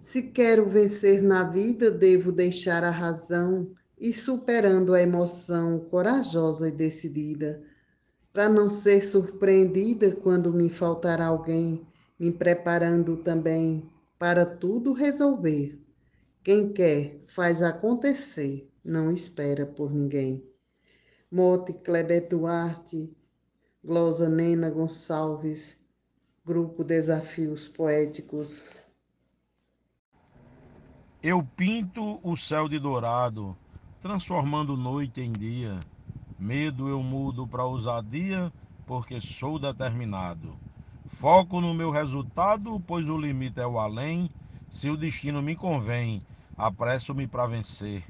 Se quero vencer na vida, devo deixar a razão e superando a emoção corajosa e decidida, para não ser surpreendida quando me faltar alguém, me preparando também para tudo resolver. Quem quer, faz acontecer, não espera por ninguém. Mote Kleber Duarte, Glosa Nena Gonçalves, Grupo Desafios Poéticos. Eu pinto o céu de dourado, transformando noite em dia. Medo eu mudo para ousadia, porque sou determinado. Foco no meu resultado, pois o limite é o além. Se o destino me convém, apresso-me para vencer.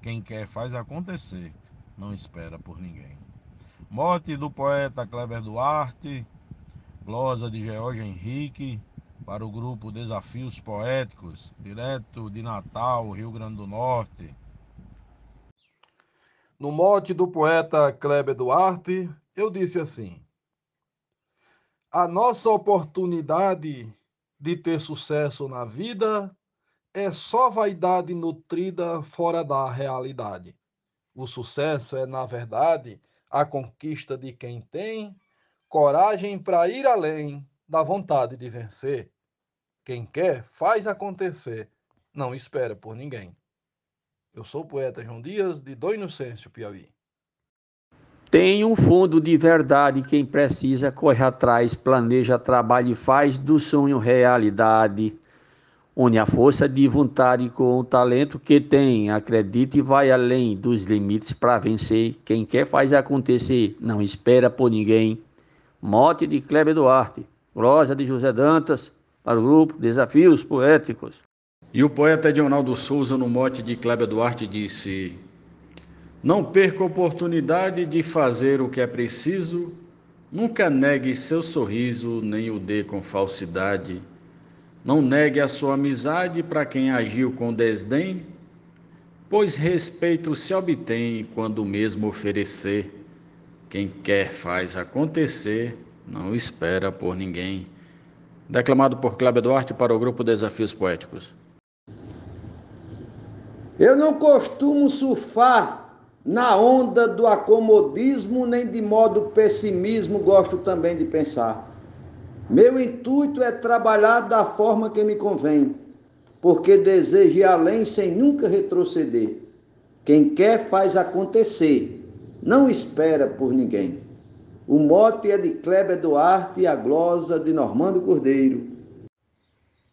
Quem quer faz acontecer não espera por ninguém. Morte do poeta Kleber Duarte, glosa de George Henrique, para o grupo Desafios Poéticos, direto de Natal, Rio Grande do Norte. No mote do poeta Kleber Duarte, eu disse assim: A nossa oportunidade de ter sucesso na vida é só vaidade nutrida fora da realidade. O sucesso é, na verdade, a conquista de quem tem coragem para ir além da vontade de vencer. Quem quer, faz acontecer, não espera por ninguém. Eu sou o poeta João Dias, de Dom Inocêncio, Piauí. Tem um fundo de verdade, quem precisa corre atrás, planeja, trabalha e faz do sonho realidade une a força de vontade com o talento que tem, acredita e vai além dos limites para vencer. Quem quer faz acontecer, não espera por ninguém. Mote de Kleber Duarte, glosa de José Dantas, para o grupo Desafios Poéticos. E o poeta Edionaldo Souza, no mote de Kleber Duarte, disse: Não perca a oportunidade de fazer o que é preciso, nunca negue seu sorriso, nem o dê com falsidade. Não negue a sua amizade para quem agiu com desdém, pois respeito se obtém quando mesmo oferecer. Quem quer faz acontecer, não espera por ninguém. Declamado por Cláudio Duarte para o grupo Desafios Poéticos. Eu não costumo surfar na onda do acomodismo, nem de modo pessimismo gosto também de pensar. Meu intuito é trabalhar da forma que me convém, porque desejo ir além sem nunca retroceder. Quem quer faz acontecer, não espera por ninguém. O mote é de Kleber Duarte e a glosa de Normando Cordeiro.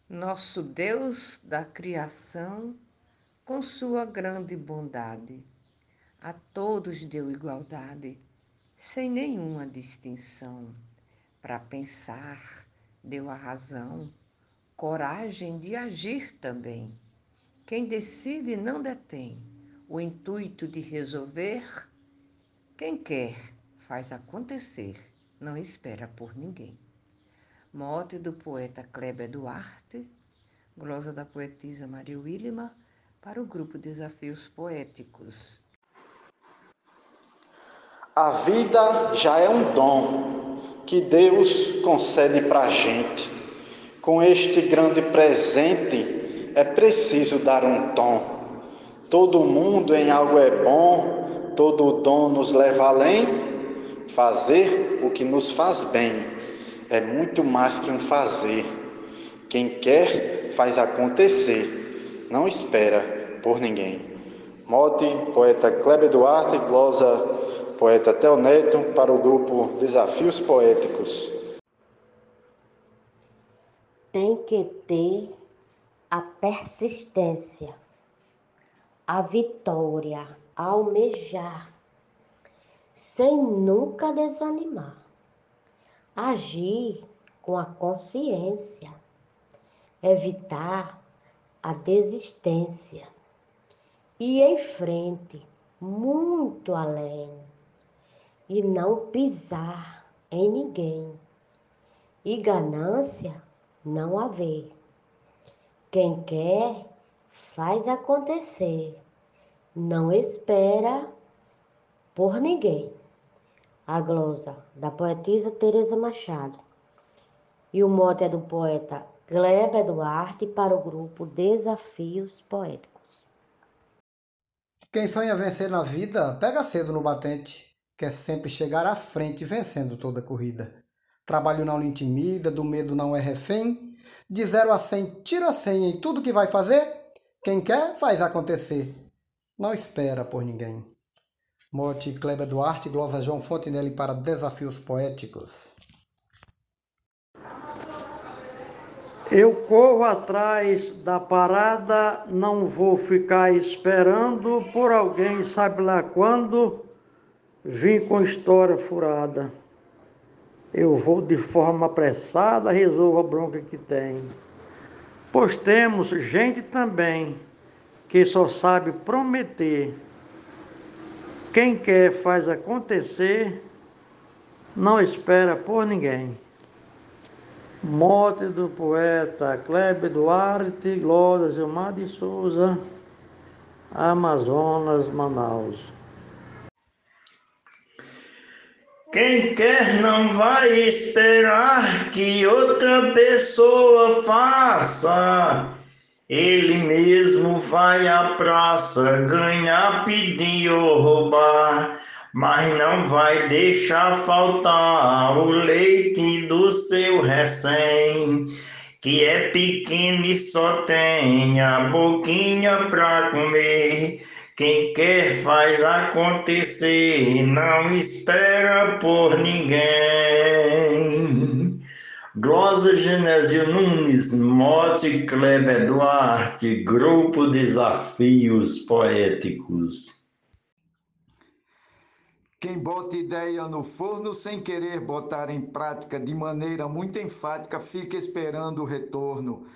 Nosso Deus da criação, com sua grande bondade, a todos deu igualdade, sem nenhuma distinção para pensar, deu a razão, coragem de agir também. Quem decide não detém o intuito de resolver. Quem quer faz acontecer, não espera por ninguém. Mote do poeta Kleber Duarte, glosa da poetisa Maria Willima, para o grupo Desafios Poéticos. A vida já é um dom que Deus concede para a gente. Com este grande presente, é preciso dar um tom. Todo mundo em algo é bom, todo dom nos leva além. Fazer o que nos faz bem é muito mais que um fazer. Quem quer, faz acontecer, não espera por ninguém. Mote, poeta Kleber Duarte, glosa poeta Tel Neto, para o grupo Desafios Poéticos. Tem que ter a persistência, a vitória, a almejar, sem nunca desanimar. Agir com a consciência, evitar a desistência. E em frente, muito além. E não pisar em ninguém, e ganância não haver. Quem quer, faz acontecer, não espera por ninguém. A glosa da poetisa Teresa Machado. E o mote é do poeta Kleber Duarte para o grupo Desafios Poéticos. Quem sonha vencer na vida, pega cedo no batente. Quer sempre chegar à frente vencendo toda corrida. Trabalho não lhe intimida, do medo não é refém. De zero a cem, tira cem em tudo que vai fazer. Quem quer, faz acontecer. Não espera por ninguém. Mote Kleber Duarte, glosa João Fontenelle para Desafios Poéticos. Eu corro atrás da parada, não vou ficar esperando por alguém, sabe lá quando, vim com história furada. Eu vou de forma apressada, resolvo a bronca que tem. Pois temos gente também que só sabe prometer. Quem quer faz acontecer, não espera por ninguém. Morte do poeta Kleber Duarte, Glória Gilmar de Souza, Amazonas, Manaus. Quem quer não vai esperar que outra pessoa faça. Ele mesmo vai à praça ganhar, pedir ou roubar mas não vai deixar faltar o leite do seu recém, que é pequeno e só tem a boquinha para comer. Quem quer faz acontecer, não espera por ninguém. Glosa Genésio Nunes, Mote Kleber Duarte, Grupo Desafios Poéticos. Quem bota ideia no forno sem querer botar em prática de maneira muito enfática fica esperando o retorno.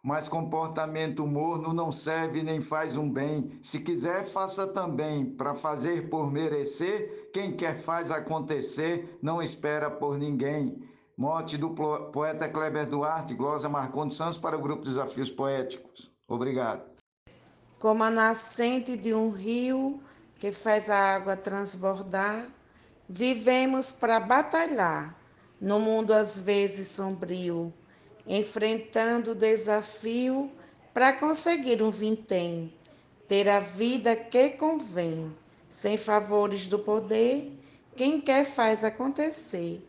Mas comportamento morno não serve nem faz um bem. Se quiser, faça também. Para fazer por merecer, quem quer faz acontecer, não espera por ninguém. Morte do poeta Kleber Duarte, glosa Marcondes Santos para o Grupo Desafios Poéticos. Obrigado. Como a nascente de um rio que faz a água transbordar, vivemos para batalhar no mundo às vezes sombrio, enfrentando o desafio para conseguir um vintém, ter a vida que convém, sem favores do poder, quem quer faz acontecer,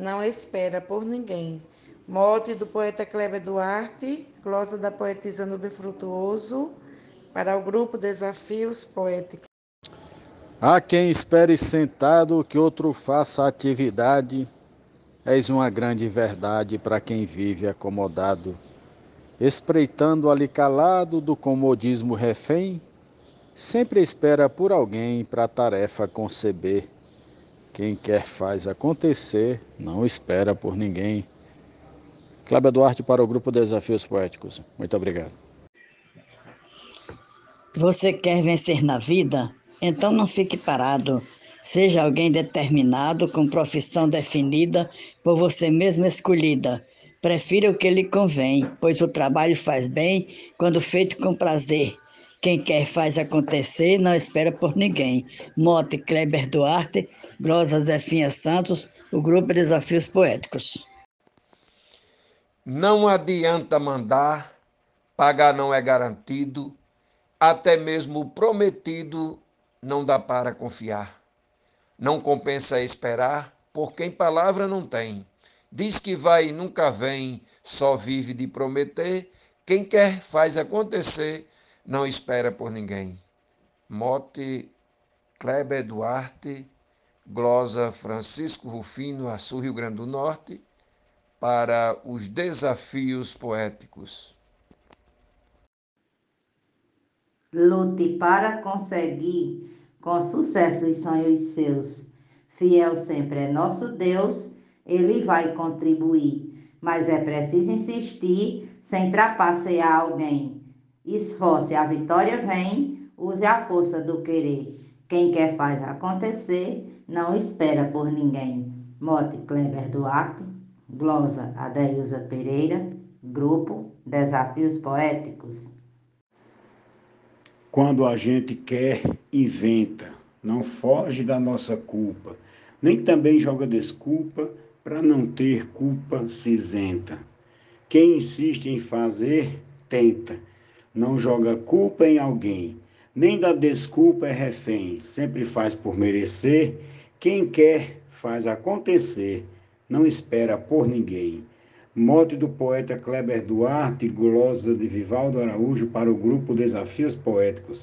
não espera por ninguém. Mote do poeta Kleber Duarte, glosa da poetisa Nube Frutuoso, para o grupo Desafios Poéticos. Há quem espere sentado que outro faça atividade, és uma grande verdade para quem vive acomodado, espreitando ali calado do comodismo refém, sempre espera por alguém para a tarefa conceber. Quem quer faz acontecer, não espera por ninguém. Cláudio Duarte para o Grupo Desafios Poéticos. Muito obrigado. Você quer vencer na vida? Então não fique parado. Seja alguém determinado, com profissão definida, por você mesmo escolhida. Prefira o que lhe convém, pois o trabalho faz bem quando feito com prazer. Quem quer faz acontecer, não espera por ninguém. Mote Kleber Duarte, Glosa Zefinha Santos, o Grupo Desafios Poéticos. Não adianta mandar, pagar não é garantido, até mesmo o prometido não dá para confiar. Não compensa esperar, por quem palavra não tem. Diz que vai e nunca vem, só vive de prometer. Quem quer faz acontecer, não espera por ninguém. Mote Kleber Duarte, glosa Francisco Rufino, Açu, Rio Grande do Norte, para os desafios poéticos. Lute para conseguir com sucesso os sonhos seus. Fiel sempre é nosso Deus, ele vai contribuir, mas é preciso insistir sem trapacear alguém. Esforce, a vitória vem, use a força do querer. Quem quer faz acontecer, não espera por ninguém. Mote Kleber Duarte, glosa Adeilza Pereira, grupo Desafios Poéticos. Quando a gente quer, inventa, não foge da nossa culpa, nem também joga desculpa para não ter culpa cinzenta. Quem insiste em fazer, tenta. Não joga culpa em alguém, nem da desculpa é refém. Sempre faz por merecer. Quem quer, faz acontecer. Não espera por ninguém. Mote do poeta Kleber Duarte, glosa de Vivaldo Araújo para o grupo Desafios Poéticos.